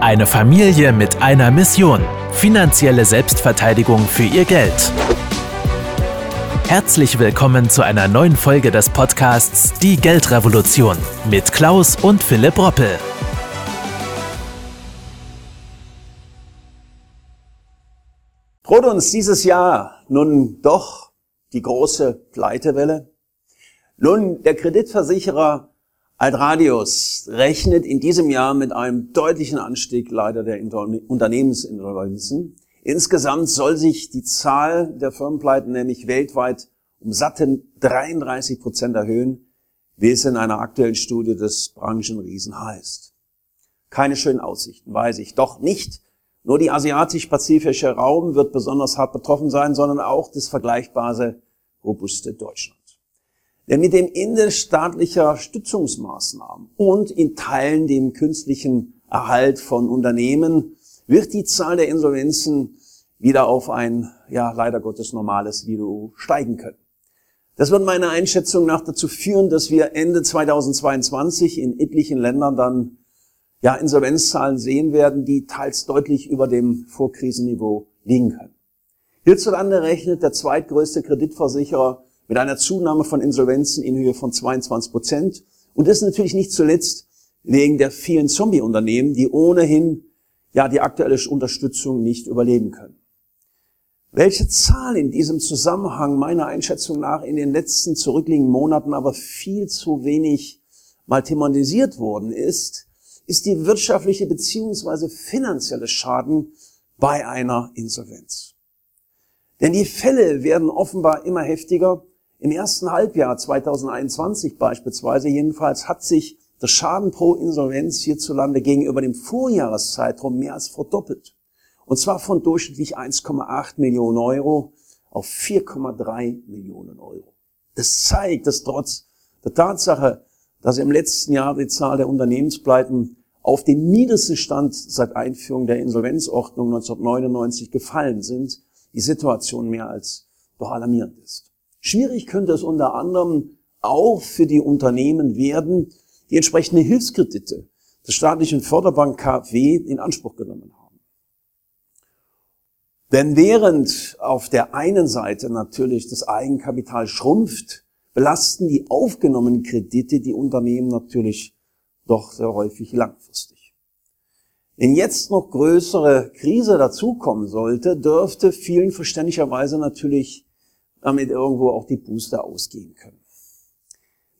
Eine Familie mit einer Mission. Finanzielle Selbstverteidigung für ihr Geld. Herzlich willkommen zu einer neuen Folge des Podcasts Die Geldrevolution mit Klaus und Philipp Roppel. Droht uns dieses Jahr nun doch die große Pleitewelle? Nun, der Kreditversicherer Altradius rechnet in diesem Jahr mit einem deutlichen Anstieg leider der Unternehmensinsolvenzen. Insgesamt soll sich die Zahl der Firmenpleiten nämlich weltweit um satten 33 Prozent erhöhen, wie es in einer aktuellen Studie des Branchenriesen heißt. Keine schönen Aussichten, weiß ich. Doch nicht nur die asiatisch-pazifische Raum wird besonders hart betroffen sein, sondern auch das vergleichbare robuste Deutschland. Denn mit dem Ende staatlicher Stützungsmaßnahmen und in Teilen dem künstlichen Erhalt von Unternehmen wird die Zahl der Insolvenzen wieder auf ein, ja, leider Gottes normales Video steigen können. Das wird meiner Einschätzung nach dazu führen, dass wir Ende 2022 in etlichen Ländern dann ja, Insolvenzzahlen sehen werden, die teils deutlich über dem Vorkrisenniveau liegen können. Hierzulande rechnet der zweitgrößte Kreditversicherer mit einer Zunahme von Insolvenzen in Höhe von 22 Prozent. Und das natürlich nicht zuletzt wegen der vielen Zombie-Unternehmen, die ohnehin ja die aktuelle Unterstützung nicht überleben können. Welche Zahl in diesem Zusammenhang meiner Einschätzung nach in den letzten zurückliegenden Monaten aber viel zu wenig mal thematisiert worden ist, ist die wirtschaftliche beziehungsweise finanzielle Schaden bei einer Insolvenz. Denn die Fälle werden offenbar immer heftiger im ersten Halbjahr 2021 beispielsweise jedenfalls hat sich der Schaden pro Insolvenz hierzulande gegenüber dem Vorjahreszeitraum mehr als verdoppelt. Und zwar von durchschnittlich 1,8 Millionen Euro auf 4,3 Millionen Euro. Das zeigt, dass trotz der Tatsache, dass im letzten Jahr die Zahl der Unternehmenspleiten auf den niedrigsten Stand seit Einführung der Insolvenzordnung 1999 gefallen sind, die Situation mehr als doch alarmierend ist. Schwierig könnte es unter anderem auch für die Unternehmen werden, die entsprechende Hilfskredite der staatlichen Förderbank KfW in Anspruch genommen haben. Denn während auf der einen Seite natürlich das Eigenkapital schrumpft, belasten die aufgenommenen Kredite die Unternehmen natürlich doch sehr häufig langfristig. Wenn jetzt noch größere Krise dazukommen sollte, dürfte vielen verständlicherweise natürlich damit irgendwo auch die Booster ausgehen können.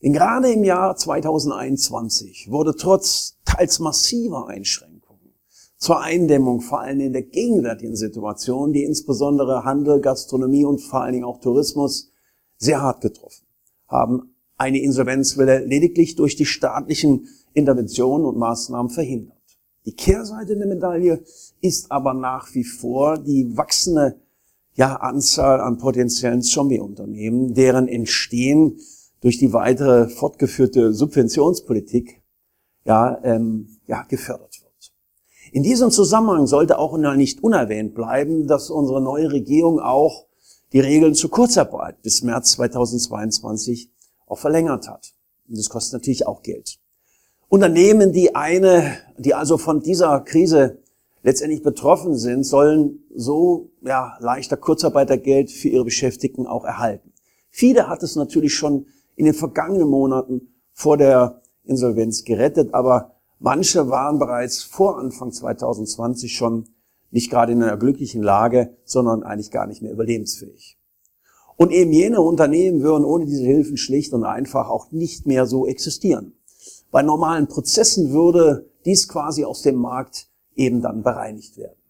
Denn gerade im Jahr 2021 wurde trotz teils massiver Einschränkungen zur Eindämmung, vor allem in der gegenwärtigen Situation, die insbesondere Handel, Gastronomie und vor allen Dingen auch Tourismus sehr hart getroffen, haben eine Insolvenzwelle lediglich durch die staatlichen Interventionen und Maßnahmen verhindert. Die Kehrseite der Medaille ist aber nach wie vor die wachsende ja, Anzahl an potenziellen Zombie-Unternehmen, deren Entstehen durch die weitere fortgeführte Subventionspolitik ja, ähm, ja, gefördert wird. In diesem Zusammenhang sollte auch nicht unerwähnt bleiben, dass unsere neue Regierung auch die Regeln zur Kurzarbeit bis März 2022 auch verlängert hat. Und das kostet natürlich auch Geld. Unternehmen, die eine, die also von dieser Krise letztendlich betroffen sind, sollen so ja, leichter Kurzarbeitergeld für ihre Beschäftigten auch erhalten. Viele hat es natürlich schon in den vergangenen Monaten vor der Insolvenz gerettet, aber manche waren bereits vor Anfang 2020 schon nicht gerade in einer glücklichen Lage, sondern eigentlich gar nicht mehr überlebensfähig. Und eben jene Unternehmen würden ohne diese Hilfen schlicht und einfach auch nicht mehr so existieren. Bei normalen Prozessen würde dies quasi aus dem Markt eben dann bereinigt werden.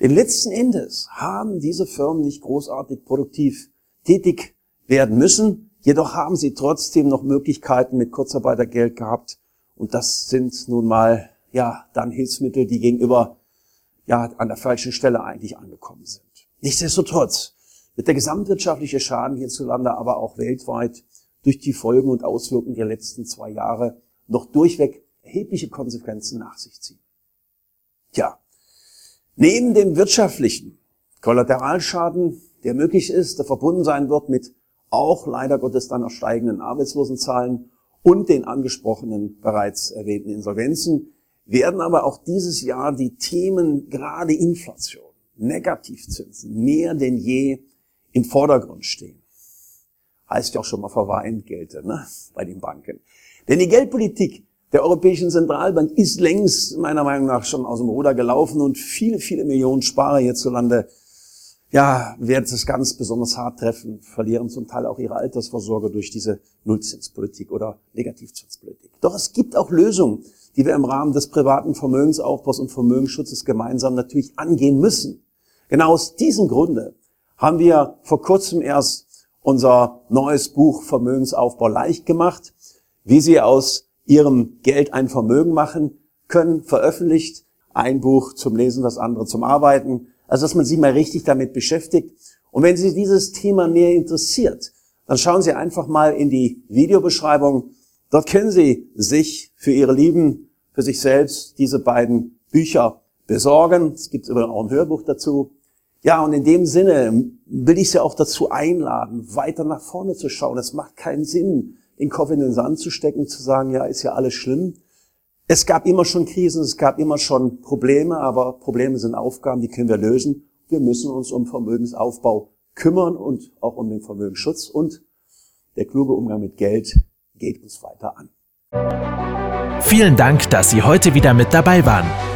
Denn letzten Endes haben diese Firmen nicht großartig produktiv tätig werden müssen, jedoch haben sie trotzdem noch Möglichkeiten mit Kurzarbeitergeld gehabt und das sind nun mal ja dann Hilfsmittel, die gegenüber ja an der falschen Stelle eigentlich angekommen sind. Nichtsdestotrotz wird der gesamtwirtschaftliche Schaden hierzulande aber auch weltweit durch die Folgen und Auswirkungen der letzten zwei Jahre noch durchweg erhebliche Konsequenzen nach sich ziehen. Tja, neben dem wirtschaftlichen Kollateralschaden, der möglich ist, der verbunden sein wird mit auch leider Gottes dann steigenden Arbeitslosenzahlen und den angesprochenen bereits erwähnten Insolvenzen, werden aber auch dieses Jahr die Themen gerade Inflation, Negativzinsen mehr denn je im Vordergrund stehen. Heißt ja auch schon mal Verweingelde ne, bei den Banken. Denn die Geldpolitik der Europäischen Zentralbank ist längst meiner Meinung nach schon aus dem Ruder gelaufen und viele, viele Millionen Sparer hierzulande ja, werden es ganz besonders hart treffen, verlieren zum Teil auch ihre Altersvorsorge durch diese Nullzinspolitik oder Negativzinspolitik. Doch es gibt auch Lösungen, die wir im Rahmen des privaten Vermögensaufbaus und Vermögensschutzes gemeinsam natürlich angehen müssen. Genau aus diesem Grunde haben wir vor kurzem erst unser neues Buch Vermögensaufbau leicht gemacht, wie Sie aus Ihrem Geld ein Vermögen machen können, veröffentlicht. Ein Buch zum Lesen, das andere zum Arbeiten. Also, dass man sich mal richtig damit beschäftigt. Und wenn Sie dieses Thema mehr interessiert, dann schauen Sie einfach mal in die Videobeschreibung. Dort können Sie sich für Ihre Lieben, für sich selbst diese beiden Bücher besorgen. Es gibt übrigens auch ein Hörbuch dazu. Ja, und in dem Sinne will ich Sie auch dazu einladen, weiter nach vorne zu schauen. Es macht keinen Sinn, den Kopf in den Sand zu stecken, zu sagen, ja, ist ja alles schlimm. Es gab immer schon Krisen, es gab immer schon Probleme, aber Probleme sind Aufgaben, die können wir lösen. Wir müssen uns um Vermögensaufbau kümmern und auch um den Vermögensschutz und der kluge Umgang mit Geld geht uns weiter an. Vielen Dank, dass Sie heute wieder mit dabei waren.